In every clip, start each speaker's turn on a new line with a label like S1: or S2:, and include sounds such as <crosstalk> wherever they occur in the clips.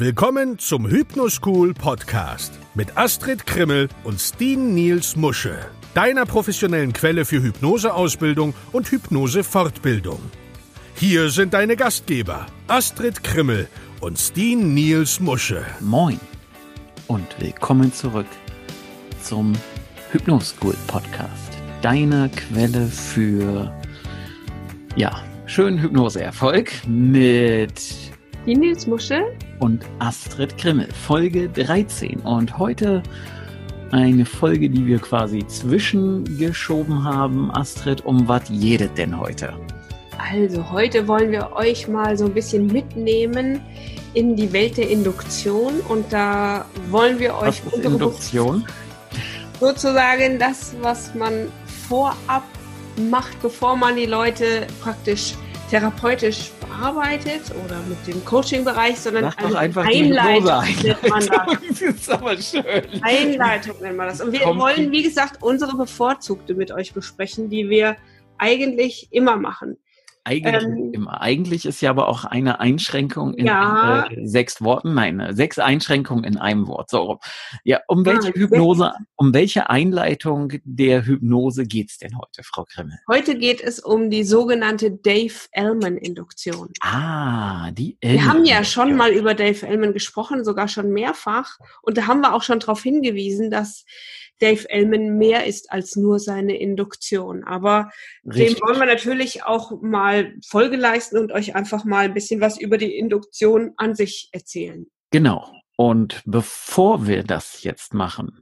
S1: Willkommen zum Hypnoschool Podcast mit Astrid Krimmel und Steen Niels Musche, deiner professionellen Quelle für Hypnoseausbildung und Hypnosefortbildung. Hier sind deine Gastgeber Astrid Krimmel und Steen Niels Musche.
S2: Moin und willkommen zurück zum Hypnoschool Podcast, deiner Quelle für ja, schönen Hypnoseerfolg mit
S3: die Nils Muschel
S2: und Astrid Krimmel, Folge 13. Und heute eine Folge, die wir quasi zwischengeschoben haben. Astrid, um was jedet denn heute?
S3: Also, heute wollen wir euch mal so ein bisschen mitnehmen in die Welt der Induktion und da wollen wir euch
S2: was ist Induktion
S3: sozusagen das, was man vorab macht, bevor man die Leute praktisch therapeutisch bearbeitet oder mit dem Coaching-Bereich, sondern
S2: doch
S3: eine
S2: einfach
S3: Einleitung
S2: die
S3: nennt man das. <laughs>
S2: das ist aber schön.
S3: Einleitung nennt man das. Und wir
S2: Kommt-
S3: wollen, wie gesagt, unsere bevorzugte mit euch besprechen, die wir eigentlich immer machen.
S2: Eigentlich,
S3: Ähm,
S2: immer. Eigentlich ist ja aber auch eine Einschränkung in
S3: Ja.
S2: äh, sechs Worten, nein, äh, sechs Einschränkungen in einem Wort. So. Ja, um welche
S3: Ah,
S2: Hypnose, um welche Einleitung der Hypnose geht's denn heute, Frau Krimmel?
S3: Heute geht es um die sogenannte Dave-Ellman-Induktion.
S2: Ah, die
S3: Wir haben ja schon mal über Dave Ellman gesprochen, sogar schon mehrfach. Und da haben wir auch schon darauf hingewiesen, dass Dave Ellman mehr ist als nur seine Induktion. Aber
S2: Richtig.
S3: dem wollen wir natürlich auch mal Folge leisten und euch einfach mal ein bisschen was über die Induktion an sich erzählen.
S2: Genau. Und bevor wir das jetzt machen,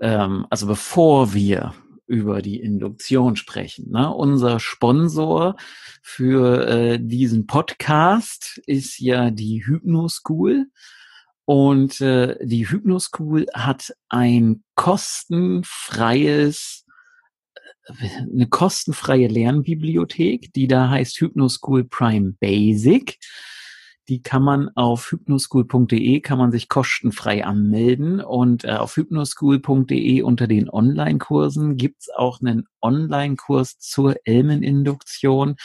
S2: ähm, also bevor wir über die Induktion sprechen, ne, unser Sponsor für äh, diesen Podcast ist ja die Hypnoschool. Und äh, die Hypnoschool hat ein kostenfreies eine kostenfreie Lernbibliothek, die da heißt Hypnoschool Prime Basic. Die kann man auf hypnoschool.de kann man sich kostenfrei anmelden und äh, auf hypnoschool.de unter den Online-Kursen gibt's auch einen Online-Kurs zur Elmeninduktion.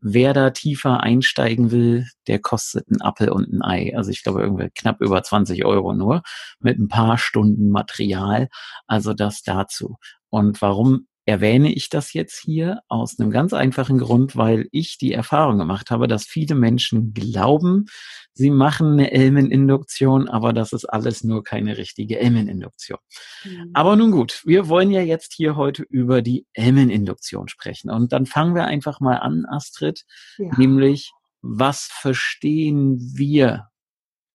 S2: Wer da tiefer einsteigen will, der kostet einen Appel und ein Ei. Also ich glaube irgendwie knapp über 20 Euro nur mit ein paar Stunden Material. Also das dazu. Und warum erwähne ich das jetzt hier? Aus einem ganz einfachen Grund, weil ich die Erfahrung gemacht habe, dass viele Menschen glauben, sie machen eine Elmeninduktion, aber das ist alles nur keine richtige Elmeninduktion. Aber nun gut, wir wollen ja jetzt hier heute über die Elmeninduktion sprechen. Und dann fangen wir einfach mal an, Astrid,
S3: Ja.
S2: nämlich was verstehen wir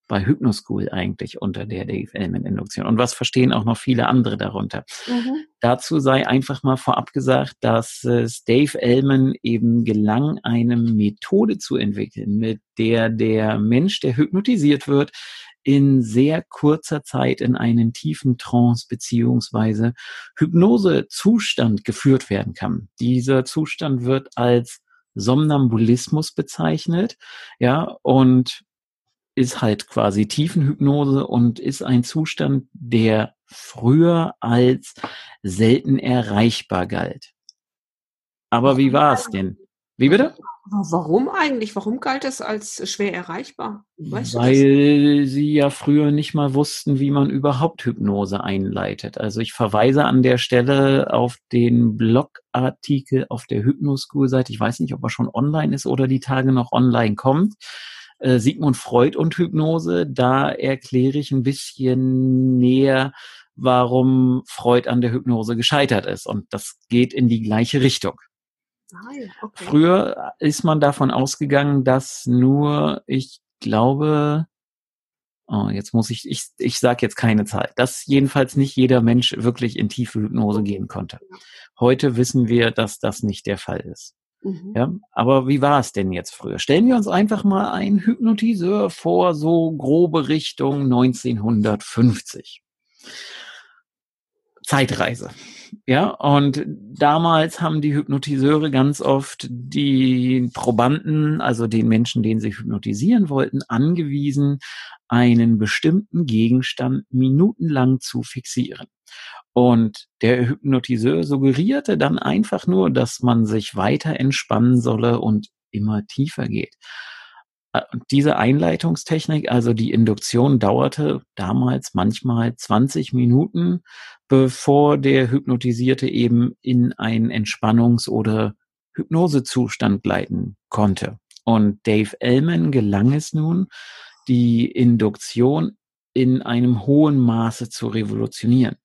S2: bei Hypnoschool eigentlich unter der Dave Elman Induktion und was verstehen auch noch viele andere darunter.
S3: Mhm.
S2: Dazu sei einfach mal vorab gesagt, dass es Dave Ellman eben gelang, eine Methode zu entwickeln, mit der der Mensch, der hypnotisiert wird, in sehr kurzer Zeit in einen tiefen Trance beziehungsweise Hypnosezustand geführt werden kann. Dieser Zustand wird als Somnambulismus bezeichnet, ja, und ist halt quasi Tiefenhypnose und ist ein Zustand, der früher als selten erreichbar galt. Aber wie war es denn? Wie bitte?
S3: Warum eigentlich? Warum galt es als schwer erreichbar? Weißt?
S2: Weil sie ja früher nicht mal wussten, wie man überhaupt Hypnose einleitet. Also ich verweise an der Stelle auf den Blogartikel auf der Hypnoschool-Seite. Ich weiß nicht, ob er schon online ist oder die Tage noch online kommt. Äh, Sigmund Freud und Hypnose. Da erkläre ich ein bisschen näher, warum Freud an der Hypnose gescheitert ist. Und das geht in die gleiche Richtung.
S3: Okay.
S2: Früher ist man davon ausgegangen, dass nur, ich glaube, oh, jetzt muss ich, ich, ich sage jetzt keine Zahl, dass jedenfalls nicht jeder Mensch wirklich in tiefe Hypnose gehen konnte. Heute wissen wir, dass das nicht der Fall ist.
S3: Mhm.
S2: Ja, aber wie war es denn jetzt früher? Stellen wir uns einfach mal einen Hypnotiseur vor, so grobe Richtung 1950. Zeitreise. Ja, und damals haben die Hypnotiseure ganz oft die Probanden, also den Menschen, den sie hypnotisieren wollten, angewiesen, einen bestimmten Gegenstand minutenlang zu fixieren. Und der Hypnotiseur suggerierte dann einfach nur, dass man sich weiter entspannen solle und immer tiefer geht. äh, diese Einleitungstechnik, also die Induktion dauerte damals manchmal 20 Minuten, bevor der Hypnotisierte eben in einen Entspannungs- oder Hypnosezustand gleiten konnte. Und Dave Ellman gelang es nun, die Induktion in einem hohen Maße zu revolutionieren.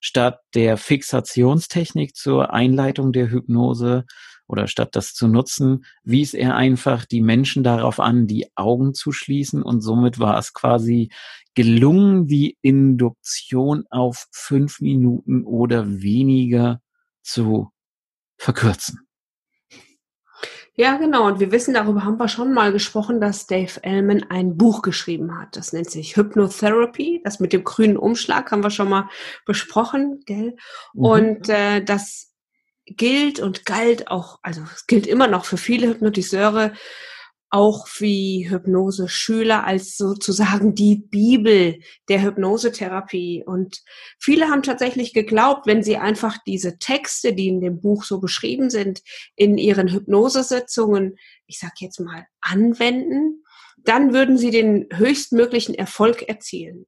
S2: Statt der Fixationstechnik zur Einleitung der Hypnose oder statt das zu nutzen, wies er einfach die Menschen darauf an, die Augen zu schließen und somit war es quasi gelungen, die Induktion auf fünf Minuten oder weniger zu verkürzen.
S3: Ja, genau. Und wir wissen, darüber haben wir schon mal gesprochen, dass Dave Ellman ein Buch geschrieben hat. Das nennt sich Hypnotherapy. Das mit dem grünen Umschlag haben wir schon mal besprochen, gell? Mhm. Und äh, das gilt und galt auch, also es gilt immer noch für viele Hypnotiseure, auch wie Hypnose-Schüler als sozusagen die Bibel der Hypnosetherapie. Und viele haben tatsächlich geglaubt, wenn sie einfach diese Texte, die in dem Buch so beschrieben sind, in ihren Hypnosesitzungen, ich sag jetzt mal, anwenden, dann würden sie den höchstmöglichen Erfolg erzielen.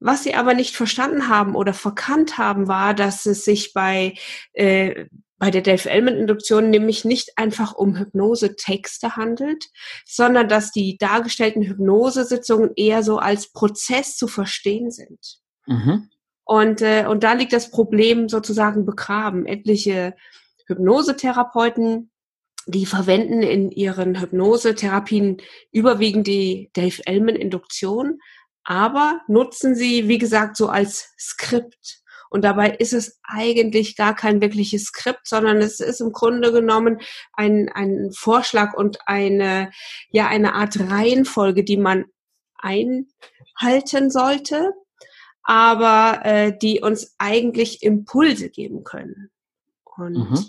S3: Was sie aber nicht verstanden haben oder verkannt haben, war, dass es sich bei, äh, bei der Dave-Ellman-Induktion nämlich nicht einfach um Hypnose-Texte handelt, sondern dass die dargestellten Hypnosesitzungen eher so als Prozess zu verstehen sind. Mhm. Und, äh, und da liegt das Problem sozusagen begraben. Etliche Hypnosetherapeuten, die verwenden in ihren Hypnosetherapien überwiegend die Dave-Ellman-Induktion, aber nutzen sie, wie gesagt, so als Skript. Und dabei ist es eigentlich gar kein wirkliches Skript, sondern es ist im Grunde genommen ein, ein Vorschlag und eine, ja, eine Art Reihenfolge, die man einhalten sollte, aber äh, die uns eigentlich Impulse geben können. Und mhm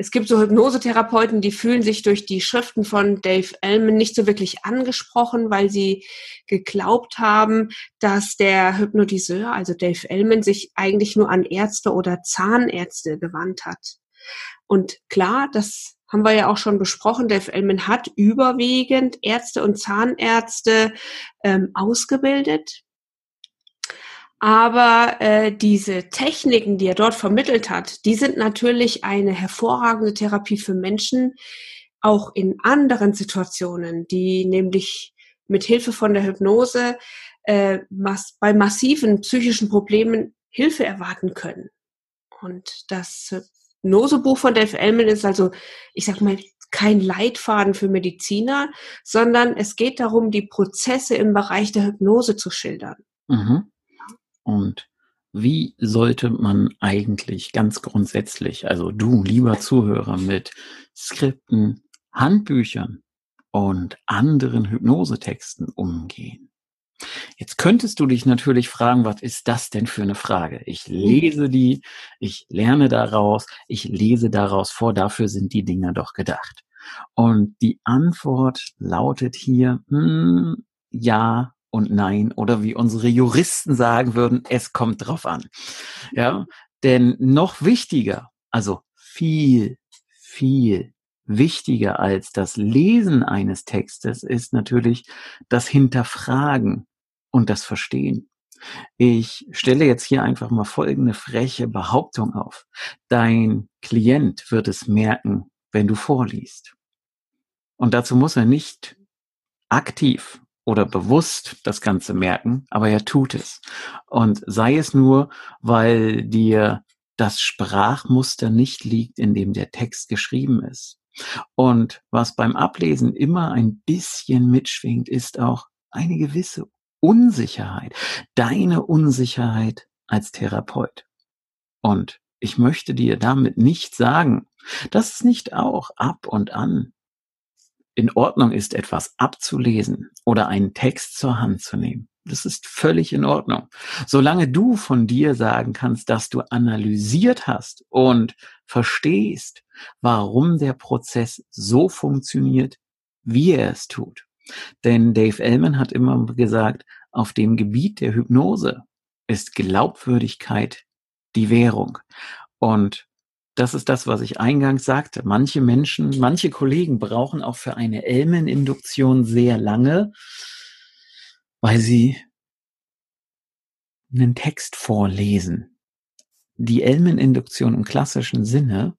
S3: es gibt so Hypnosetherapeuten, die fühlen sich durch die Schriften von Dave Ellman nicht so wirklich angesprochen, weil sie geglaubt haben, dass der Hypnotiseur, also Dave Ellman, sich eigentlich nur an Ärzte oder Zahnärzte gewandt hat. Und klar, das haben wir ja auch schon besprochen, Dave Ellman hat überwiegend Ärzte und Zahnärzte ähm, ausgebildet. Aber äh, diese Techniken, die er dort vermittelt hat, die sind natürlich eine hervorragende Therapie für Menschen, auch in anderen Situationen, die nämlich mit Hilfe von der Hypnose äh, mass bei massiven psychischen Problemen Hilfe erwarten können. Und das Hypnosebuch von Dave Ellman ist also, ich sag mal, kein Leitfaden für Mediziner, sondern es geht darum, die Prozesse im Bereich der Hypnose zu schildern. Mhm.
S2: Und wie sollte man eigentlich ganz grundsätzlich, also du, lieber Zuhörer, mit Skripten, Handbüchern und anderen Hypnosetexten umgehen? Jetzt könntest du dich natürlich fragen, was ist das denn für eine Frage? Ich lese die, ich lerne daraus, ich lese daraus vor, dafür sind die Dinge doch gedacht. Und die Antwort lautet hier, hm, ja und nein oder wie unsere Juristen sagen würden, es kommt drauf an. Ja, denn noch wichtiger, also viel, viel wichtiger als das Lesen eines Textes ist natürlich das Hinterfragen und das Verstehen. Ich stelle jetzt hier einfach mal folgende freche Behauptung auf. Dein Klient wird es merken, wenn du vorliest. Und dazu muss er nicht aktiv oder bewusst das Ganze merken, aber er tut es. Und sei es nur, weil dir das Sprachmuster nicht liegt, in dem der Text geschrieben ist. Und was beim Ablesen immer ein bisschen mitschwingt, ist auch eine gewisse Unsicherheit. Deine Unsicherheit als Therapeut. Und ich möchte dir damit nicht sagen, dass es nicht auch ab und an in Ordnung ist, etwas abzulesen oder einen Text zur Hand zu nehmen. Das ist völlig in Ordnung. Solange du von dir sagen kannst, dass du analysiert hast und verstehst, warum der Prozess so funktioniert, wie er es tut. Denn Dave Ellman hat immer gesagt, auf dem Gebiet der Hypnose ist Glaubwürdigkeit die Währung. Und das ist das, was ich eingangs sagte. Manche Menschen, manche Kollegen brauchen auch für eine Elmen-Induktion sehr lange, weil sie einen Text vorlesen. Die Elmen-Induktion im klassischen Sinne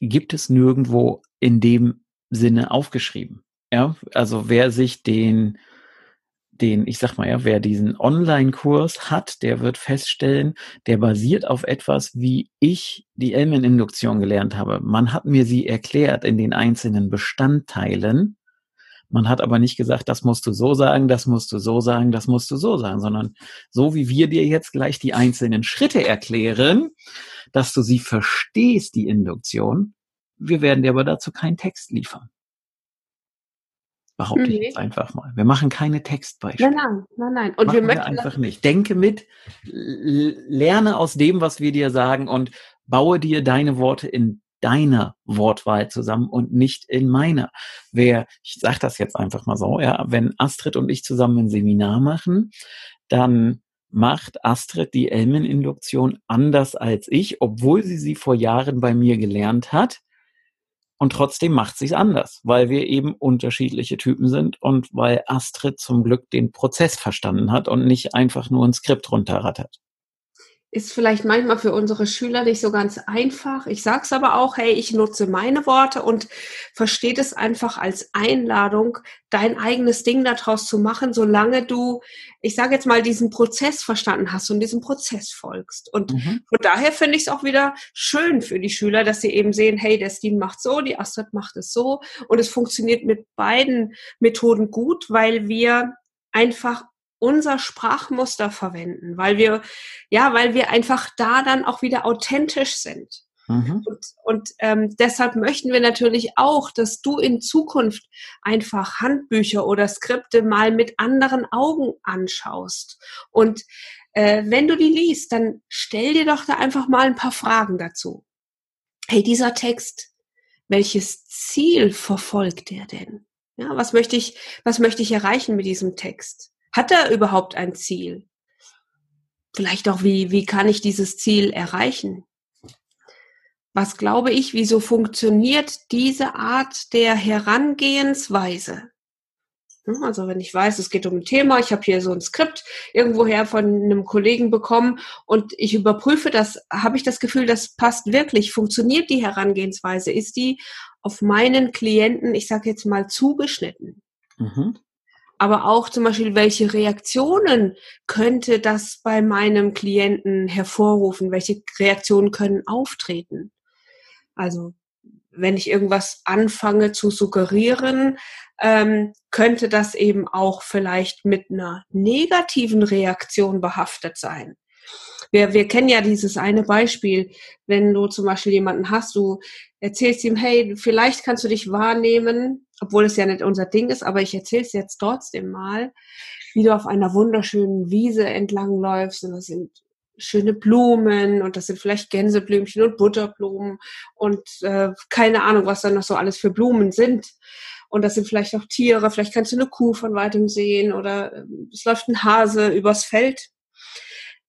S2: gibt es nirgendwo in dem Sinne aufgeschrieben. Ja, also wer sich den den, ich sag mal ja, wer diesen Online-Kurs hat, der wird feststellen, der basiert auf etwas, wie ich die Elmen-Induktion gelernt habe. Man hat mir sie erklärt in den einzelnen Bestandteilen. Man hat aber nicht gesagt, das musst du so sagen, das musst du so sagen, das musst du so sagen, sondern so wie wir dir jetzt gleich die einzelnen Schritte erklären, dass du sie verstehst, die Induktion. Wir werden dir aber dazu keinen Text liefern behaupte mhm. ich jetzt einfach mal. Wir machen keine Textbeispiele.
S3: Nein, nein, nein, nein. Und
S2: machen wir möchten wir einfach nicht. Denke mit, lerne aus dem, was wir dir sagen und baue dir deine Worte in deiner Wortwahl zusammen und nicht in meiner. Wer, ich sage das jetzt einfach mal so, ja, wenn Astrid und ich zusammen ein Seminar machen, dann macht Astrid die Elmen-Induktion anders als ich, obwohl sie sie vor Jahren bei mir gelernt hat. Und trotzdem macht sie es anders, weil wir eben unterschiedliche Typen sind und weil Astrid zum Glück den Prozess verstanden hat und nicht einfach nur ein Skript runterrattert
S3: ist vielleicht manchmal für unsere Schüler nicht so ganz einfach. Ich sage es aber auch, hey, ich nutze meine Worte und versteht es einfach als Einladung, dein eigenes Ding daraus zu machen, solange du, ich sage jetzt mal, diesen Prozess verstanden hast und diesem Prozess folgst. Und mhm. von daher finde ich es auch wieder schön für die Schüler, dass sie eben sehen, hey, der Steam macht so, die Astrid macht es so und es funktioniert mit beiden Methoden gut, weil wir einfach unser Sprachmuster verwenden, weil wir, ja, weil wir einfach da dann auch wieder authentisch sind. Mhm. Und, und ähm, deshalb möchten wir natürlich auch, dass du in Zukunft einfach Handbücher oder Skripte mal mit anderen Augen anschaust. Und äh, wenn du die liest, dann stell dir doch da einfach mal ein paar Fragen dazu. Hey, dieser Text, welches Ziel verfolgt der denn? Ja, was möchte ich, was möchte ich erreichen mit diesem Text? Hat er überhaupt ein Ziel? Vielleicht auch, wie, wie kann ich dieses Ziel erreichen? Was glaube ich, wieso funktioniert diese Art der Herangehensweise? Also wenn ich weiß, es geht um ein Thema, ich habe hier so ein Skript irgendwoher von einem Kollegen bekommen und ich überprüfe das, habe ich das Gefühl, das passt wirklich, funktioniert die Herangehensweise, ist die auf meinen Klienten, ich sage jetzt mal, zugeschnitten. Mhm aber auch zum Beispiel, welche Reaktionen könnte das bei meinem Klienten hervorrufen? Welche Reaktionen können auftreten? Also wenn ich irgendwas anfange zu suggerieren, ähm, könnte das eben auch vielleicht mit einer negativen Reaktion behaftet sein. Wir, wir kennen ja dieses eine Beispiel, wenn du zum Beispiel jemanden hast, du erzählst ihm, hey, vielleicht kannst du dich wahrnehmen, obwohl es ja nicht unser Ding ist, aber ich erzähle es jetzt trotzdem mal, wie du auf einer wunderschönen Wiese entlangläufst und das sind schöne Blumen und das sind vielleicht Gänseblümchen und Butterblumen und äh, keine Ahnung, was da noch so alles für Blumen sind. Und das sind vielleicht auch Tiere, vielleicht kannst du eine Kuh von weitem sehen oder äh, es läuft ein Hase übers Feld.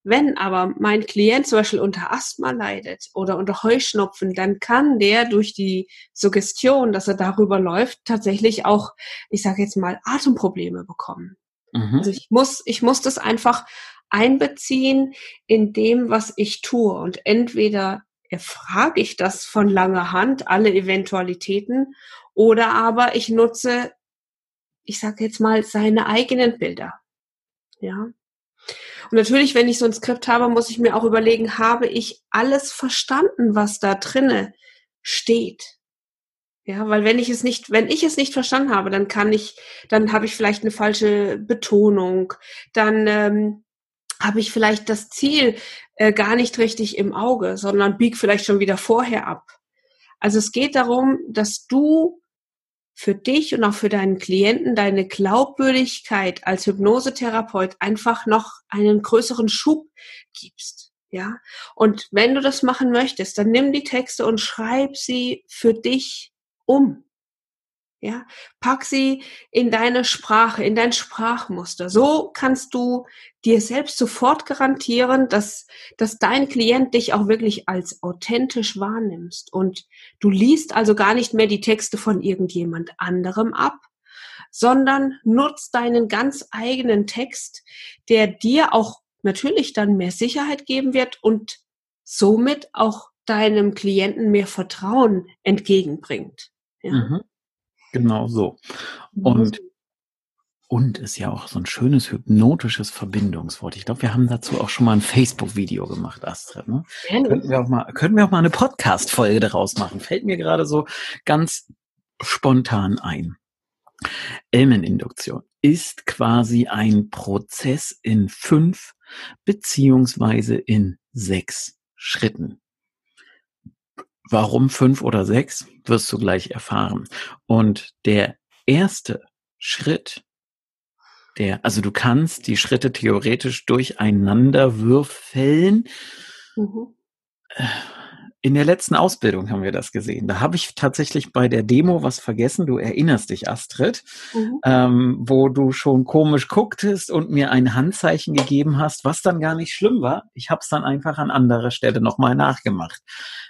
S3: Wenn aber mein Klient zum Beispiel unter Asthma leidet oder unter Heuschnupfen, dann kann der durch die Suggestion, dass er darüber läuft, tatsächlich auch, ich sage jetzt mal, Atemprobleme bekommen. Mhm. Also ich muss, ich muss das einfach einbeziehen in dem, was ich tue. Und entweder erfrage ich das von langer Hand, alle Eventualitäten, oder aber ich nutze, ich sage jetzt mal, seine eigenen Bilder. Ja. Und natürlich, wenn ich so ein Skript habe, muss ich mir auch überlegen, habe ich alles verstanden, was da drinne steht? Ja, weil wenn ich es nicht, wenn ich es nicht verstanden habe, dann kann ich, dann habe ich vielleicht eine falsche Betonung, dann ähm, habe ich vielleicht das Ziel äh, gar nicht richtig im Auge, sondern bieg vielleicht schon wieder vorher ab. Also es geht darum, dass du für dich und auch für deinen Klienten deine Glaubwürdigkeit als Hypnosetherapeut einfach noch einen größeren Schub gibst. Ja. Und wenn du das machen möchtest, dann nimm die Texte und schreib sie für dich um. Ja, pack sie in deine Sprache, in dein Sprachmuster. So kannst du dir selbst sofort garantieren, dass, dass dein Klient dich auch wirklich als authentisch wahrnimmst. Und du liest also gar nicht mehr die Texte von irgendjemand anderem ab, sondern nutzt deinen ganz eigenen Text, der dir auch natürlich dann mehr Sicherheit geben wird und somit auch deinem Klienten mehr Vertrauen entgegenbringt. Ja.
S2: Mhm. Genau so. Und, und ist ja auch so ein schönes hypnotisches Verbindungswort. Ich glaube, wir haben dazu auch schon mal ein Facebook-Video gemacht, Astrid. Ne? Könnten wir auch mal, könnten wir auch mal eine Podcast-Folge daraus machen. Fällt mir gerade so ganz spontan ein. Elmeninduktion ist quasi ein Prozess in fünf beziehungsweise in sechs Schritten. Warum fünf oder sechs, wirst du gleich erfahren. Und der erste Schritt, der, also du kannst die Schritte theoretisch durcheinander würfeln. Mhm. In der letzten Ausbildung haben wir das gesehen. Da habe ich tatsächlich bei der Demo was vergessen. Du erinnerst dich, Astrid, mhm. ähm, wo du schon komisch gucktest und mir ein Handzeichen gegeben hast, was dann gar nicht schlimm war. Ich habe es dann einfach an anderer Stelle nochmal nachgemacht.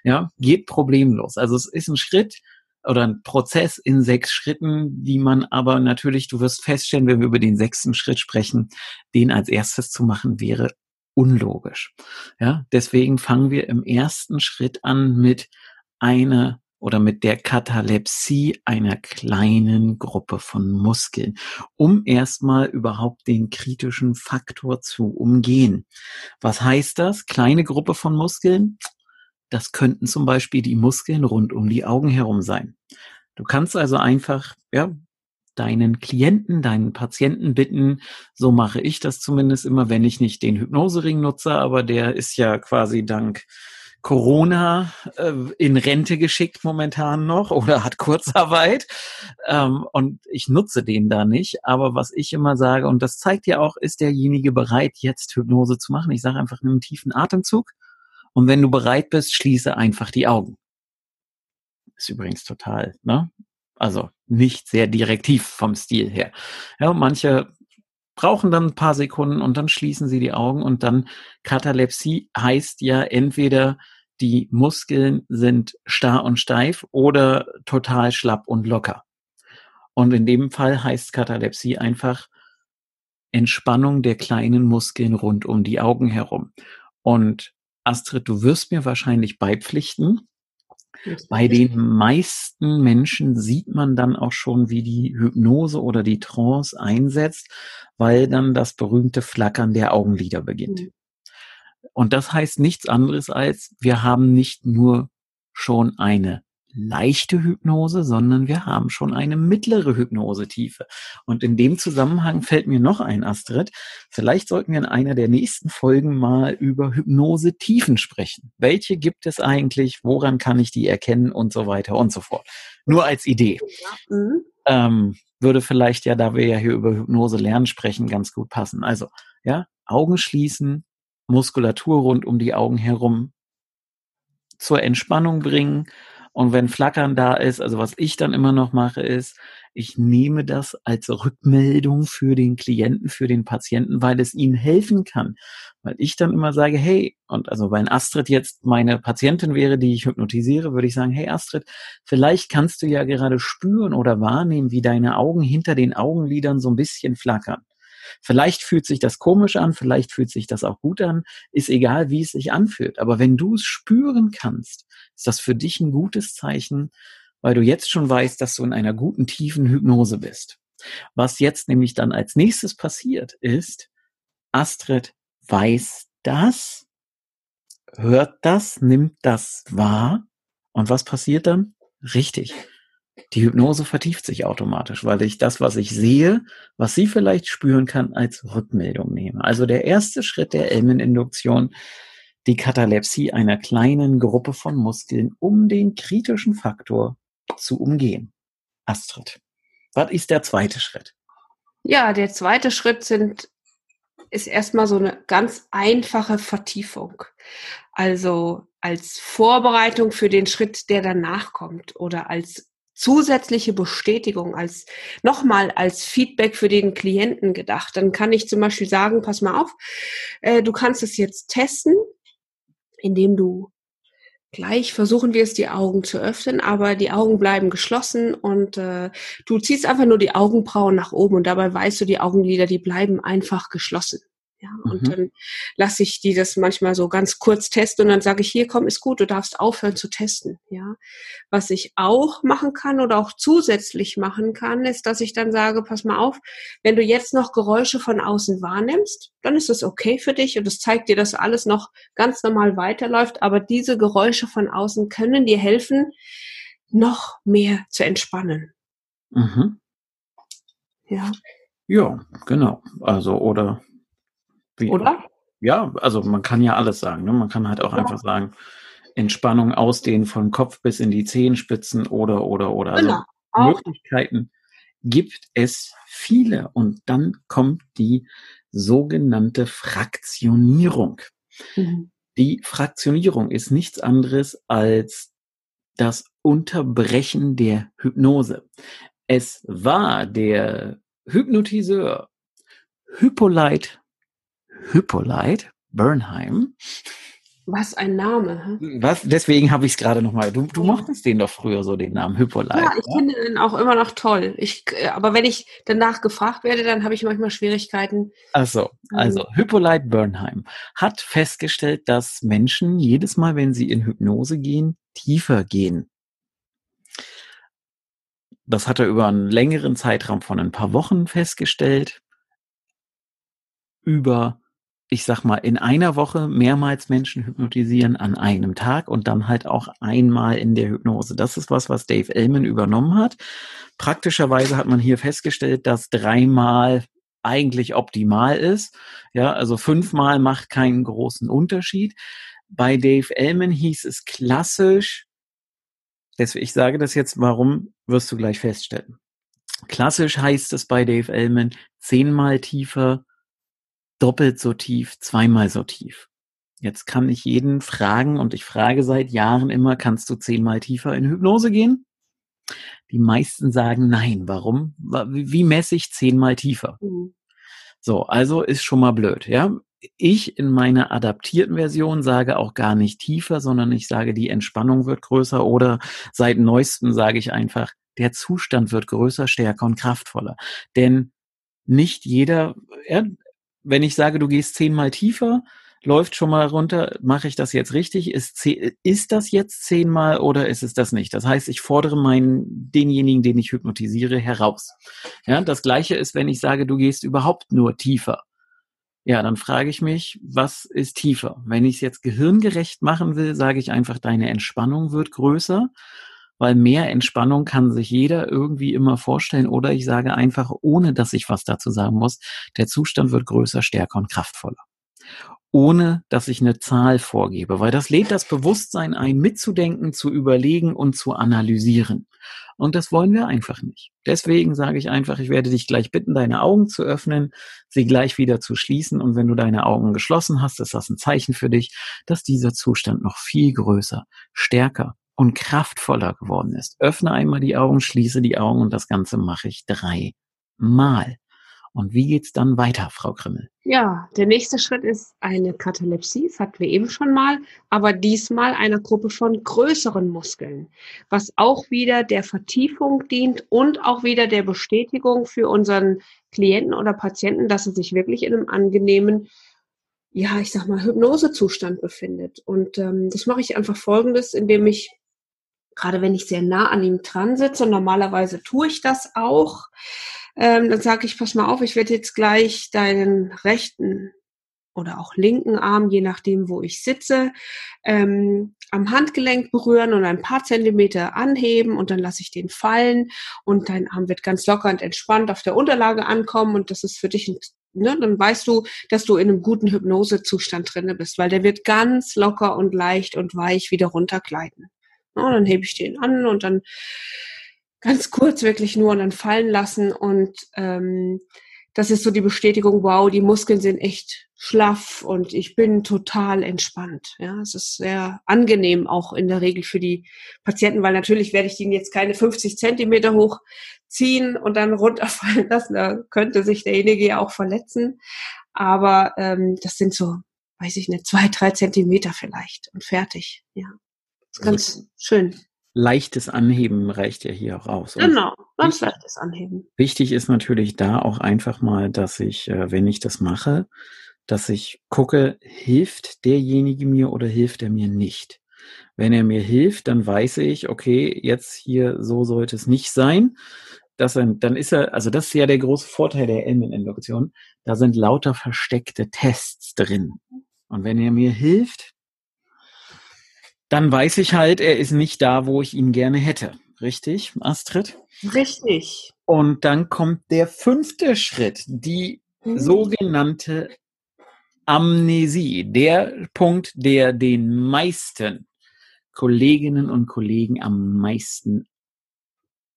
S2: Ja, geht problemlos. Also es ist ein Schritt oder ein Prozess in sechs Schritten, die man aber natürlich, du wirst feststellen, wenn wir über den sechsten Schritt sprechen, den als erstes zu machen wäre unlogisch. Ja, deswegen fangen wir im ersten Schritt an mit einer oder mit der Katalepsie einer kleinen Gruppe von Muskeln, um erstmal überhaupt den kritischen Faktor zu umgehen. Was heißt das? Kleine Gruppe von Muskeln? Das könnten zum Beispiel die Muskeln rund um die Augen herum sein. Du kannst also einfach, ja, deinen Klienten, deinen Patienten bitten. So mache ich das zumindest immer, wenn ich nicht den Hypnosering nutze, aber der ist ja quasi dank Corona äh, in Rente geschickt momentan noch oder hat Kurzarbeit ähm, und ich nutze den da nicht. Aber was ich immer sage, und das zeigt ja auch, ist derjenige bereit, jetzt Hypnose zu machen. Ich sage einfach einen tiefen Atemzug und wenn du bereit bist, schließe einfach die Augen. Ist übrigens total, ne? Also nicht sehr direktiv vom Stil her. Ja, manche brauchen dann ein paar Sekunden und dann schließen sie die Augen und dann Katalepsie heißt ja entweder die Muskeln sind starr und steif oder total schlapp und locker. Und in dem Fall heißt Katalepsie einfach Entspannung der kleinen Muskeln rund um die Augen herum. Und Astrid, du wirst mir wahrscheinlich beipflichten, bei den meisten Menschen sieht man dann auch schon, wie die Hypnose oder die Trance einsetzt, weil dann das berühmte Flackern der Augenlider beginnt. Mhm. Und das heißt nichts anderes als, wir haben nicht nur schon eine leichte Hypnose, sondern wir haben schon eine mittlere Hypnosetiefe. Und in dem Zusammenhang fällt mir noch ein, Astrid. Vielleicht sollten wir in einer der nächsten Folgen mal über Hypnosetiefen sprechen. Welche gibt es eigentlich? Woran kann ich die erkennen? Und so weiter und so fort. Nur als Idee. Mhm. Ähm, würde vielleicht ja, da wir ja hier über Hypnose lernen sprechen, ganz gut passen. Also, ja, Augen schließen, Muskulatur rund um die Augen herum zur Entspannung bringen und wenn Flackern da ist, also was ich dann immer noch mache, ist, ich nehme das als Rückmeldung für den Klienten, für den Patienten, weil es ihm helfen kann. Weil ich dann immer sage, hey, und also wenn Astrid jetzt meine Patientin wäre, die ich hypnotisiere, würde ich sagen, hey Astrid, vielleicht kannst du ja gerade spüren oder wahrnehmen, wie deine Augen hinter den Augenlidern so ein bisschen flackern. Vielleicht fühlt sich das komisch an, vielleicht fühlt sich das auch gut an, ist egal, wie es sich anfühlt. Aber wenn du es spüren kannst, ist das für dich ein gutes Zeichen, weil du jetzt schon weißt, dass du in einer guten, tiefen Hypnose bist. Was jetzt nämlich dann als nächstes passiert, ist, Astrid weiß das, hört das, nimmt das wahr. Und was passiert dann? Richtig. Die Hypnose vertieft sich automatisch, weil ich das, was ich sehe, was sie vielleicht spüren kann, als Rückmeldung nehme. Also der erste Schritt der Elmeninduktion, die Katalepsie einer kleinen Gruppe von Muskeln, um den kritischen Faktor zu umgehen. Astrid, was ist der zweite Schritt?
S3: Ja, der zweite Schritt sind, ist erstmal so eine ganz einfache Vertiefung. Also als Vorbereitung für den Schritt, der danach kommt oder als zusätzliche Bestätigung, als nochmal als Feedback für den Klienten gedacht. Dann kann ich zum Beispiel sagen, pass mal auf, äh, du kannst es jetzt testen, indem du gleich versuchen wir es, die Augen zu öffnen, aber die Augen bleiben geschlossen und äh, du ziehst einfach nur die Augenbrauen nach oben und dabei weißt du, die Augenlider, die bleiben einfach geschlossen. Ja, und mhm. dann lasse ich die das manchmal so ganz kurz testen und dann sage ich, hier komm, ist gut, du darfst aufhören zu testen. Ja, was ich auch machen kann oder auch zusätzlich machen kann, ist, dass ich dann sage, pass mal auf, wenn du jetzt noch Geräusche von außen wahrnimmst, dann ist es okay für dich und es zeigt dir, dass alles noch ganz normal weiterläuft. Aber diese Geräusche von außen können dir helfen, noch mehr zu entspannen.
S2: Mhm. Ja. Ja, genau. Also oder wie,
S3: Oder?
S2: Ja, also man kann ja alles sagen. Ne? Man kann halt auch ja. einfach sagen, Entspannung ausdehnen von Kopf bis in die Zehenspitzen oder, oder, oder. Also genau. Möglichkeiten gibt es viele. Und dann kommt die sogenannte Fraktionierung. Mhm. Die Fraktionierung ist nichts anderes als das Unterbrechen der Hypnose. Es war der Hypnotiseur Hippolyte Hippolyte Bernheim.
S3: Was ein Name.
S2: Was? Deswegen habe ich es gerade nochmal. Du, du mochtest den doch früher so, den Namen Hippolyte.
S3: Ja, ich ja? finde den auch immer noch toll. Ich, äh, aber wenn ich danach gefragt werde, dann habe ich manchmal Schwierigkeiten.
S2: Also, also Hippolyte Bernheim hat festgestellt, dass Menschen jedes Mal, wenn sie in Hypnose gehen, tiefer gehen. Das hat er über einen längeren Zeitraum von ein paar Wochen festgestellt. Über ich sag mal, in einer Woche mehrmals Menschen hypnotisieren an einem Tag und dann halt auch einmal in der Hypnose. Das ist was, was Dave Ellman übernommen hat. Praktischerweise hat man hier festgestellt, dass dreimal eigentlich optimal ist. Ja, also fünfmal macht keinen großen Unterschied. Bei Dave Ellman hieß es klassisch, deswegen, ich sage das jetzt, warum wirst du gleich feststellen. Klassisch heißt es bei Dave Ellman zehnmal tiefer, doppelt so tief, zweimal so tief. Jetzt kann ich jeden fragen und ich frage seit Jahren immer, kannst du zehnmal tiefer in Hypnose gehen? Die meisten sagen nein. Warum? Wie messe ich zehnmal tiefer? Mhm. So, also ist schon mal blöd, ja. Ich in meiner adaptierten Version sage auch gar nicht tiefer, sondern ich sage, die Entspannung wird größer oder seit neuestem sage ich einfach, der Zustand wird größer, stärker und kraftvoller. Denn nicht jeder, ja, wenn ich sage, du gehst zehnmal tiefer, läuft schon mal runter, mache ich das jetzt richtig? Ist, ist das jetzt zehnmal oder ist es das nicht? Das heißt, ich fordere meinen, denjenigen, den ich hypnotisiere, heraus. Ja, das gleiche ist, wenn ich sage, du gehst überhaupt nur tiefer. Ja, dann frage ich mich, was ist tiefer? Wenn ich es jetzt gehirngerecht machen will, sage ich einfach, deine Entspannung wird größer weil mehr Entspannung kann sich jeder irgendwie immer vorstellen oder ich sage einfach, ohne dass ich was dazu sagen muss, der Zustand wird größer, stärker und kraftvoller. Ohne dass ich eine Zahl vorgebe, weil das lädt das Bewusstsein ein, mitzudenken, zu überlegen und zu analysieren. Und das wollen wir einfach nicht. Deswegen sage ich einfach, ich werde dich gleich bitten, deine Augen zu öffnen, sie gleich wieder zu schließen. Und wenn du deine Augen geschlossen hast, ist das ein Zeichen für dich, dass dieser Zustand noch viel größer, stärker und kraftvoller geworden ist. Öffne einmal die Augen, schließe die Augen und das Ganze mache ich dreimal. Und wie geht's dann weiter, Frau Krimmel?
S3: Ja, der nächste Schritt ist eine Katalepsie, das hatten wir eben schon mal, aber diesmal einer Gruppe von größeren Muskeln, was auch wieder der Vertiefung dient und auch wieder der Bestätigung für unseren Klienten oder Patienten, dass er sich wirklich in einem angenehmen, ja, ich sag mal, Hypnosezustand befindet. Und ähm, das mache ich einfach folgendes, indem ich gerade wenn ich sehr nah an ihm dran sitze, und normalerweise tue ich das auch, ähm, dann sage ich, pass mal auf, ich werde jetzt gleich deinen rechten oder auch linken Arm, je nachdem, wo ich sitze, ähm, am Handgelenk berühren und ein paar Zentimeter anheben und dann lasse ich den fallen und dein Arm wird ganz locker und entspannt auf der Unterlage ankommen und das ist für dich ein Ne, dann weißt du, dass du in einem guten Hypnosezustand drinne bist, weil der wird ganz locker und leicht und weich wieder runtergleiten. Ja, dann hebe ich den an und dann ganz kurz wirklich nur und dann fallen lassen und ähm, das ist so die Bestätigung, wow, die Muskeln sind echt schlaff und ich bin total entspannt. Ja, es ist sehr angenehm auch in der Regel für die Patienten, weil natürlich werde ich ihnen jetzt keine 50 Zentimeter hochziehen und dann runterfallen <laughs> lassen. Da könnte sich derjenige ja auch verletzen. Aber ähm, das sind so, weiß ich nicht, zwei, drei Zentimeter vielleicht und fertig. Ja, ist ganz also, schön
S2: leichtes Anheben reicht ja hier auch aus.
S3: Genau, ganz leichtes Anheben.
S2: Wichtig ist natürlich da auch einfach mal, dass ich, äh, wenn ich das mache, dass ich gucke, hilft derjenige mir oder hilft er mir nicht. Wenn er mir hilft, dann weiß ich, okay, jetzt hier so sollte es nicht sein. Das, dann ist er, also das ist ja der große Vorteil der Elmen-Induktion. Da sind lauter versteckte Tests drin. Und wenn er mir hilft, dann weiß ich halt, er ist nicht da, wo ich ihn gerne hätte. Richtig, Astrid?
S3: Richtig.
S2: Und dann kommt der fünfte Schritt, die mhm. sogenannte Amnesie. Der Punkt, der den meisten Kolleginnen und Kollegen am meisten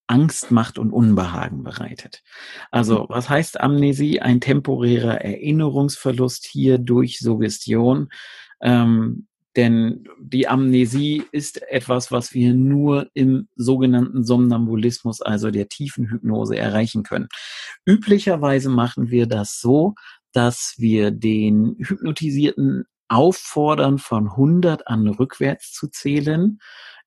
S2: Angst macht und Unbehagen bereitet. Also, mhm. was heißt Amnesie? Ein temporärer Erinnerungsverlust hier durch Suggestion. Ähm, denn die Amnesie ist etwas, was wir nur im sogenannten Somnambulismus, also der tiefen Hypnose, erreichen können. Üblicherweise machen wir das so, dass wir den Hypnotisierten auffordern, von 100 an rückwärts zu zählen,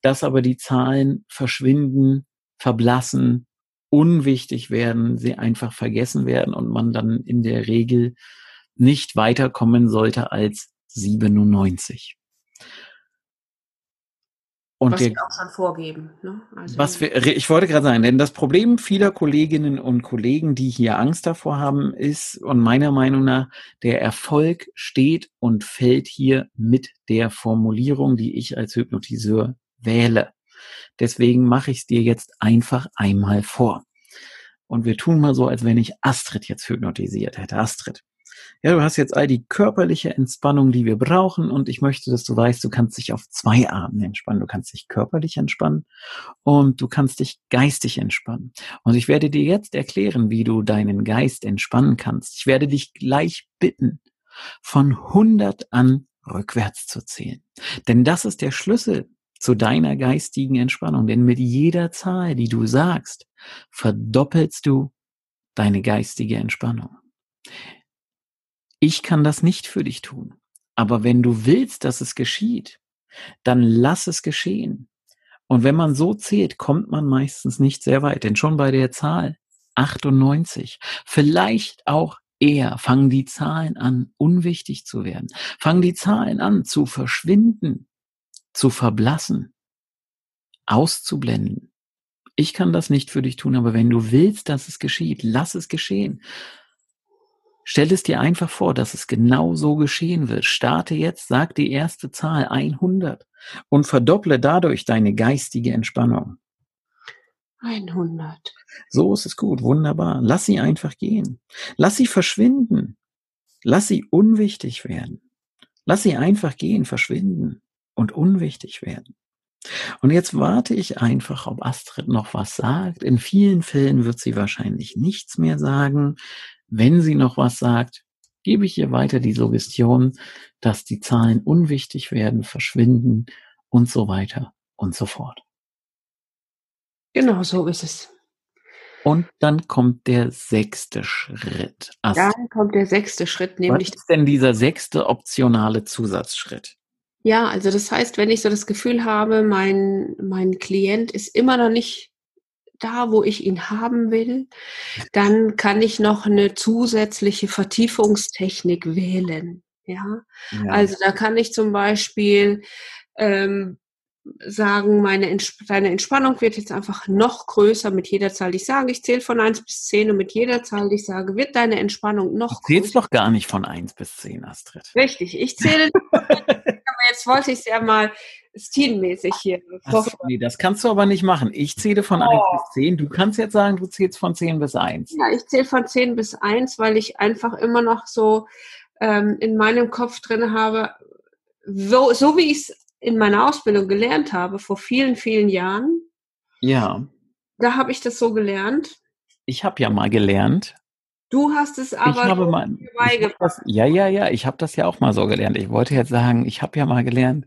S2: dass aber die Zahlen verschwinden, verblassen, unwichtig werden, sie einfach vergessen werden und man dann in der Regel nicht weiterkommen sollte als 97.
S3: Und was der, wir auch schon vorgeben. Ne?
S2: Also was wir, ich wollte gerade sagen, denn das Problem vieler Kolleginnen und Kollegen, die hier Angst davor haben, ist, und meiner Meinung nach, der Erfolg steht und fällt hier mit der Formulierung, die ich als Hypnotiseur wähle. Deswegen mache ich es dir jetzt einfach einmal vor. Und wir tun mal so, als wenn ich Astrid jetzt hypnotisiert hätte. Astrid, ja, du hast jetzt all die körperliche Entspannung, die wir brauchen und ich möchte, dass du weißt, du kannst dich auf zwei Arten entspannen. Du kannst dich körperlich entspannen und du kannst dich geistig entspannen. Und ich werde dir jetzt erklären, wie du deinen Geist entspannen kannst. Ich werde dich gleich bitten, von 100 an rückwärts zu zählen. Denn das ist der Schlüssel zu deiner geistigen Entspannung. Denn mit jeder Zahl, die du sagst, verdoppelst du deine geistige Entspannung. Ich kann das nicht für dich tun. Aber wenn du willst, dass es geschieht, dann lass es geschehen. Und wenn man so zählt, kommt man meistens nicht sehr weit. Denn schon bei der Zahl 98, vielleicht auch eher, fangen die Zahlen an, unwichtig zu werden. Fangen die Zahlen an, zu verschwinden, zu verblassen, auszublenden. Ich kann das nicht für dich tun, aber wenn du willst, dass es geschieht, lass es geschehen. Stell es dir einfach vor, dass es genau so geschehen wird. Starte jetzt, sag die erste Zahl 100 und verdopple dadurch deine geistige Entspannung.
S3: 100.
S2: So ist es gut, wunderbar. Lass sie einfach gehen. Lass sie verschwinden. Lass sie unwichtig werden. Lass sie einfach gehen, verschwinden und unwichtig werden. Und jetzt warte ich einfach, ob Astrid noch was sagt. In vielen Fällen wird sie wahrscheinlich nichts mehr sagen. Wenn sie noch was sagt, gebe ich ihr weiter die Suggestion, dass die Zahlen unwichtig werden, verschwinden und so weiter und so fort.
S3: Genau so ist es.
S2: Und dann kommt der sechste Schritt.
S3: Astrid. Dann kommt der sechste Schritt, nämlich.
S2: Was ist denn dieser sechste optionale Zusatzschritt?
S3: Ja, also das heißt, wenn ich so das Gefühl habe, mein, mein Klient ist immer noch nicht da, wo ich ihn haben will, dann kann ich noch eine zusätzliche Vertiefungstechnik wählen. Ja, ja. also da kann ich zum Beispiel ähm, sagen, meine Ents deine Entspannung wird jetzt einfach noch größer mit jeder Zahl, die ich sage. Ich zähle von 1 bis 10 und mit jeder Zahl, die ich sage, wird deine Entspannung noch
S2: größer. Du zählst doch gar nicht von 1 bis 10, Astrid.
S3: Richtig, ich zähle, <laughs> aber jetzt wollte ich es ja mal stilmäßig hier.
S2: So, nee, das kannst du aber nicht machen. Ich zähle von oh. 1 bis 10. Du kannst jetzt sagen, du zählst von 10 bis 1.
S3: Ja, ich zähle von 10 bis 1, weil ich einfach immer noch so ähm, in meinem Kopf drin habe, so, so wie ich es in meiner Ausbildung gelernt habe, vor vielen, vielen Jahren.
S2: Ja.
S3: Da habe ich das so gelernt.
S2: Ich habe ja mal gelernt,
S3: Du hast es aber
S2: ich habe mal, ich hab das, ja, ja, ja, ich habe das ja auch mal so gelernt. Ich wollte jetzt sagen, ich habe ja mal gelernt,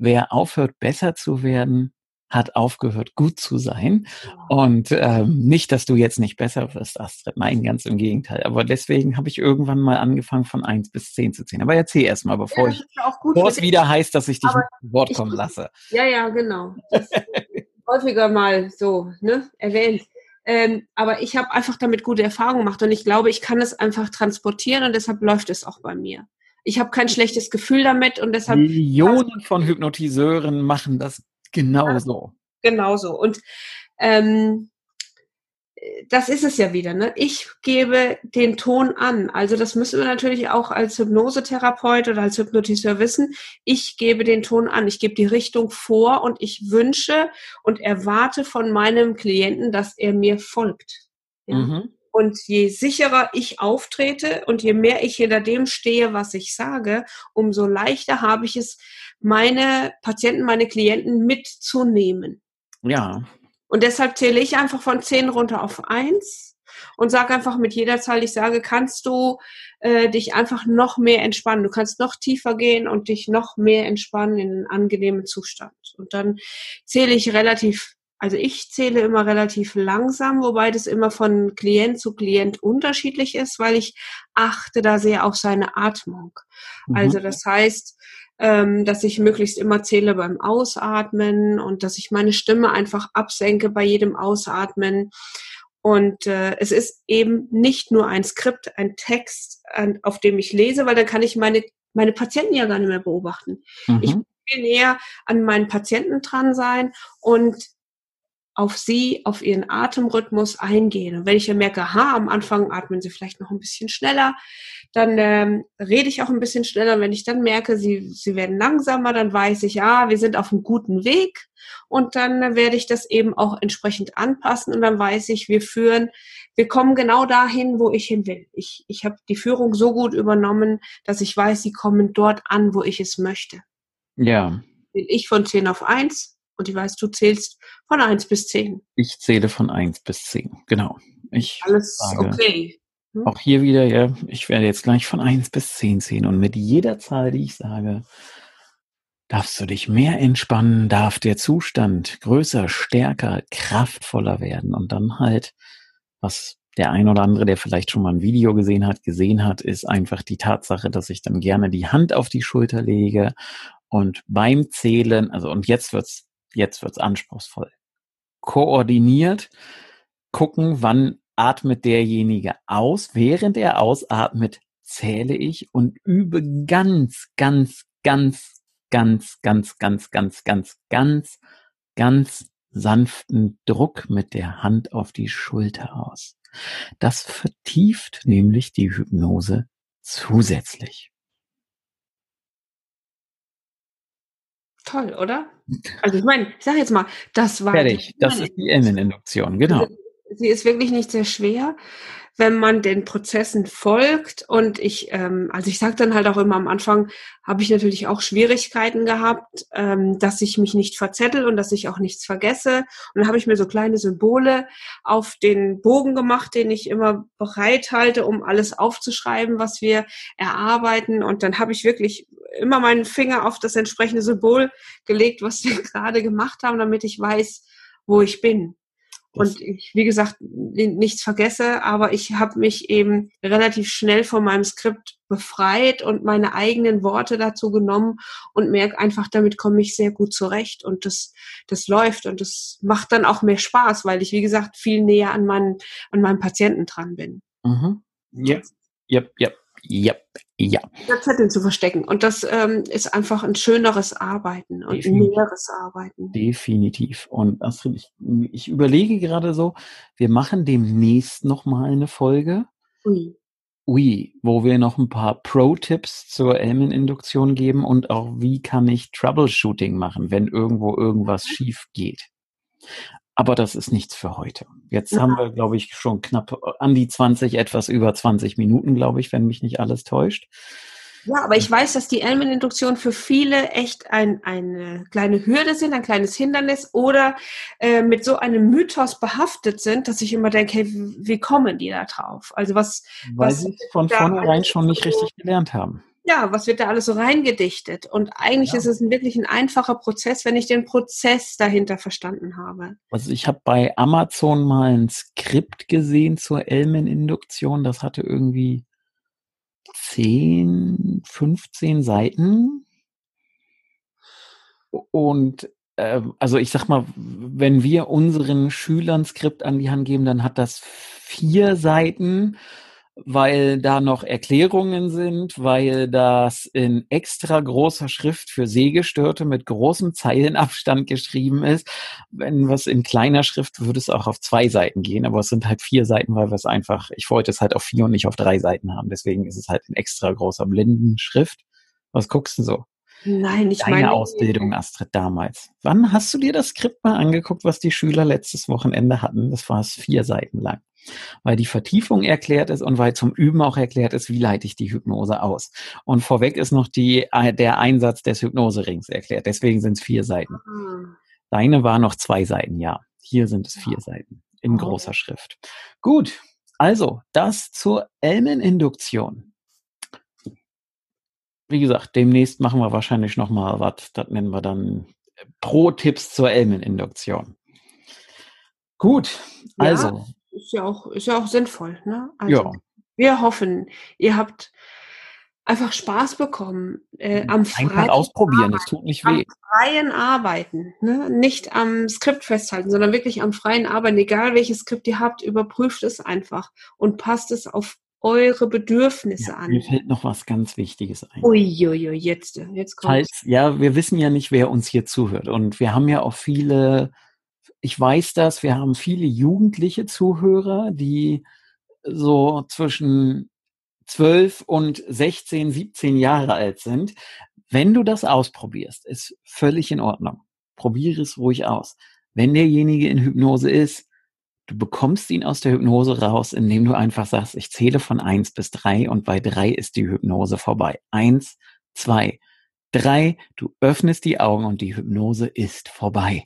S2: wer aufhört, besser zu werden, hat aufgehört, gut zu sein. Und ähm, nicht, dass du jetzt nicht besser wirst, Astrid. Nein, ganz im Gegenteil. Aber deswegen habe ich irgendwann mal angefangen, von eins bis zehn zu zählen. Aber erzähl erst mal, bevor ja, ich, bevor es wieder heißt, dass ich dich Aber zu Wort kommen lasse.
S3: Ja, ja, genau. <laughs> häufiger mal so ne, erwähnt. Ähm, aber ich habe einfach damit gute Erfahrungen gemacht und ich glaube, ich kann es einfach transportieren und deshalb läuft es auch bei mir. Ich habe kein schlechtes Gefühl damit und deshalb.
S2: Millionen von Hypnotiseuren machen das genauso.
S3: Ja, genauso. Und ähm, das ist es ja wieder. Ne? Ich gebe den Ton an. Also das müssen wir natürlich auch als Hypnosetherapeut oder als Hypnotiseur wissen. Ich gebe den Ton an. Ich gebe die Richtung vor und ich wünsche und erwarte von meinem Klienten, dass er mir folgt. Ja? Mhm. Und je sicherer ich auftrete und je mehr ich hinter dem stehe, was ich sage, umso leichter habe ich es, meine Patienten, meine Klienten mitzunehmen.
S2: Ja.
S3: Und deshalb zähle ich einfach von zehn runter auf eins und sage einfach mit jeder Zahl, ich sage, kannst du äh, dich einfach noch mehr entspannen. Du kannst noch tiefer gehen und dich noch mehr entspannen in einen angenehmen Zustand. Und dann zähle ich relativ also ich zähle immer relativ langsam, wobei das immer von Klient zu Klient unterschiedlich ist, weil ich achte da sehr auf seine Atmung. Mhm. Also das heißt, ähm, dass ich möglichst immer zähle beim Ausatmen und dass ich meine Stimme einfach absenke bei jedem Ausatmen. Und äh, es ist eben nicht nur ein Skript, ein Text, an, auf dem ich lese, weil dann kann ich meine, meine Patienten ja gar nicht mehr beobachten. Mhm. Ich will näher an meinen Patienten dran sein und auf sie, auf ihren Atemrhythmus eingehen. Und wenn ich ja merke, ha, am Anfang atmen sie vielleicht noch ein bisschen schneller, dann ähm, rede ich auch ein bisschen schneller. Wenn ich dann merke, sie, sie werden langsamer, dann weiß ich, ja, wir sind auf einem guten Weg. Und dann äh, werde ich das eben auch entsprechend anpassen. Und dann weiß ich, wir führen, wir kommen genau dahin, wo ich hin will. Ich, ich habe die Führung so gut übernommen, dass ich weiß, sie kommen dort an, wo ich es möchte.
S2: Ja.
S3: Bin ich von 10 auf 1, und ich weiß, du zählst von 1 bis 10.
S2: Ich zähle von 1 bis 10, genau. Ich
S3: Alles sage, okay.
S2: Hm? Auch hier wieder, ja, ich werde jetzt gleich von 1 bis 10 zählen und mit jeder Zahl, die ich sage, darfst du dich mehr entspannen, darf der Zustand größer, stärker, kraftvoller werden und dann halt, was der ein oder andere, der vielleicht schon mal ein Video gesehen hat, gesehen hat, ist einfach die Tatsache, dass ich dann gerne die Hand auf die Schulter lege und beim Zählen, also und jetzt wird's jetzt wird's anspruchsvoll. Koordiniert gucken, wann atmet derjenige aus. Während er ausatmet, zähle ich und übe ganz, ganz, ganz, ganz, ganz, ganz, ganz, ganz, ganz, ganz sanften Druck mit der Hand auf die Schulter aus. Das vertieft nämlich die Hypnose zusätzlich.
S3: Toll, oder? Also ich meine, ich sage jetzt mal, das war.
S2: Fertig, das ist die Inneninduktion, genau.
S3: Sie ist wirklich nicht sehr schwer wenn man den Prozessen folgt. Und ich, ähm, also ich sage dann halt auch immer am Anfang, habe ich natürlich auch Schwierigkeiten gehabt, ähm, dass ich mich nicht verzettel und dass ich auch nichts vergesse. Und dann habe ich mir so kleine Symbole auf den Bogen gemacht, den ich immer bereithalte, um alles aufzuschreiben, was wir erarbeiten. Und dann habe ich wirklich immer meinen Finger auf das entsprechende Symbol gelegt, was wir <laughs> gerade gemacht haben, damit ich weiß, wo ich bin und ich, wie gesagt, nichts vergesse, aber ich habe mich eben relativ schnell von meinem Skript befreit und meine eigenen Worte dazu genommen und merke einfach, damit komme ich sehr gut zurecht und das, das läuft und das macht dann auch mehr Spaß, weil ich, wie gesagt, viel näher an meinen, an meinem Patienten dran bin.
S2: Mhm. Ja, ja, ja. Ja, ja.
S3: Zettel zu verstecken. Und das ähm, ist einfach ein schöneres Arbeiten und Definitiv. ein näheres Arbeiten.
S2: Definitiv. Und Astrid, ich, ich überlege gerade so, wir machen demnächst nochmal eine Folge. Ui. Ui, wo wir noch ein paar Pro-Tipps zur Elmen-Induktion geben und auch wie kann ich Troubleshooting machen, wenn irgendwo irgendwas schief geht. Aber das ist nichts für heute. Jetzt ja. haben wir, glaube ich, schon knapp an die 20, etwas über 20 Minuten, glaube ich, wenn mich nicht alles täuscht.
S3: Ja, aber ich weiß, dass die Elmeninduktion für viele echt ein, eine kleine Hürde sind, ein kleines Hindernis oder äh, mit so einem Mythos behaftet sind, dass ich immer denke, hey, wie kommen die da drauf? Also was,
S2: Weil
S3: was
S2: sie es von vornherein schon nicht richtig gelernt haben.
S3: Ja, was wird da alles so reingedichtet? Und eigentlich
S2: Ja.
S3: ist es ein wirklich ein einfacher Prozess, wenn ich den Prozess dahinter verstanden habe.
S2: Also ich habe bei Amazon mal ein Skript gesehen zur Elmen-Induktion. Das hatte irgendwie 10, 15 Seiten. Und äh, also ich sag mal, wenn wir unseren Schülern Skript an die Hand geben, dann hat das vier Seiten, weil da noch Erklärungen sind, weil das in extra großer Schrift für Sehgestörte mit großem Zeilenabstand geschrieben ist. Wenn was in kleiner Schrift würde es auch auf zwei Seiten gehen, aber es sind halt vier Seiten, weil wir es einfach, ich wollte es halt auf vier und nicht auf drei Seiten haben. Deswegen ist es halt in extra großer Blindenschrift. Was guckst du so?
S3: Nein, ich
S2: Deine
S3: meine
S2: Ausbildung, Astrid, damals. Wann hast du dir das Skript mal angeguckt, was die Schüler letztes Wochenende hatten? Das war es vier Seiten lang. Weil die Vertiefung erklärt ist und weil zum Üben auch erklärt ist, wie leite ich die Hypnose aus. Und vorweg ist noch die, äh, der Einsatz des Hypnoserings erklärt. Deswegen sind es vier Seiten.
S3: Ah,
S2: Deine war noch zwei Seiten, ja. Hier sind es vier Seiten in
S3: Oh.
S2: großer Schrift. Gut, also das zur Elmen-Induktion. Wie gesagt, demnächst machen wir wahrscheinlich noch mal was. Das nennen wir dann äh, Pro-Tipps zur Elmen-Induktion. Gut,
S3: Ja,
S2: also
S3: ist ja auch, ist ja auch sinnvoll, ne? Also
S2: ja,
S3: wir hoffen, ihr habt einfach Spaß bekommen äh, am
S2: einfach
S3: freien,
S2: ausprobieren. Es tut nicht
S3: am
S2: weh.
S3: freien Arbeiten, ne? Nicht am Skript festhalten, sondern wirklich am freien Arbeiten. Egal welches Skript ihr habt, überprüft es einfach und passt es auf eure Bedürfnisse
S2: Ja,
S3: an.
S2: mir fällt noch was ganz Wichtiges ein.
S3: Uiuiui, jetzt, jetzt kommt.
S2: Falls, ja, wir wissen ja nicht, wer uns hier zuhört. Und wir haben ja auch viele, ich weiß das, wir haben viele jugendliche Zuhörer, die so zwischen 12 und 16, 17 Jahre alt sind. Wenn du das ausprobierst, ist völlig in Ordnung. Probiere es ruhig aus. Wenn derjenige in Hypnose ist, du bekommst ihn aus der Hypnose raus, indem du einfach sagst, ich zähle von eins bis drei und bei drei ist die Hypnose vorbei. Eins, zwei, drei, du öffnest die Augen und die Hypnose ist vorbei.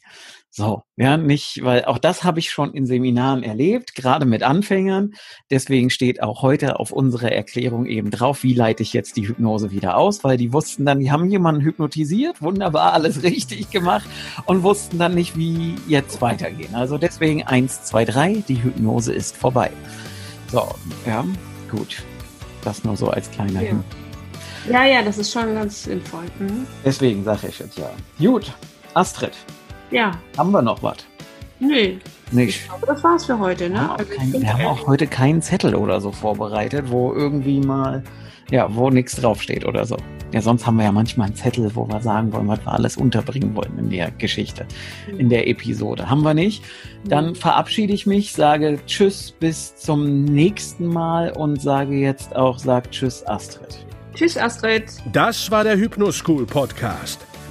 S2: So, ja, nicht, weil auch das habe ich schon in Seminaren erlebt, gerade mit Anfängern. Deswegen steht auch heute auf unserer Erklärung eben drauf, wie leite ich jetzt die Hypnose wieder aus, weil die wussten dann, die haben jemanden hypnotisiert, wunderbar, alles <laughs> richtig gemacht und wussten dann nicht, wie jetzt weitergehen. Also deswegen eins, zwei, drei, die Hypnose ist vorbei. So, ja, gut. Das nur so als kleiner
S3: Ja.
S2: Hinweis.
S3: Ja, ja, das ist schon ganz sinnvoll. Mhm.
S2: Deswegen sage ich jetzt ja. Gut, Astrid,
S3: Ja,
S2: haben wir noch was?
S3: nö.
S2: Nicht.
S3: Ich glaube, das war's für heute,
S2: Wir
S3: ne?
S2: haben, auch
S3: Also
S2: kein, wir haben auch heute keinen Zettel oder so vorbereitet, wo irgendwie mal, ja, wo nichts draufsteht oder so. Ja, sonst haben wir ja manchmal einen Zettel, wo wir sagen wollen, was wir alles unterbringen wollen in der Geschichte, in der Episode. Haben wir nicht. Dann verabschiede ich mich, sage Tschüss bis zum nächsten Mal und sage jetzt auch, sag Tschüss Astrid.
S3: Tschüss, Astrid.
S1: Das war der Hypnoschool Podcast.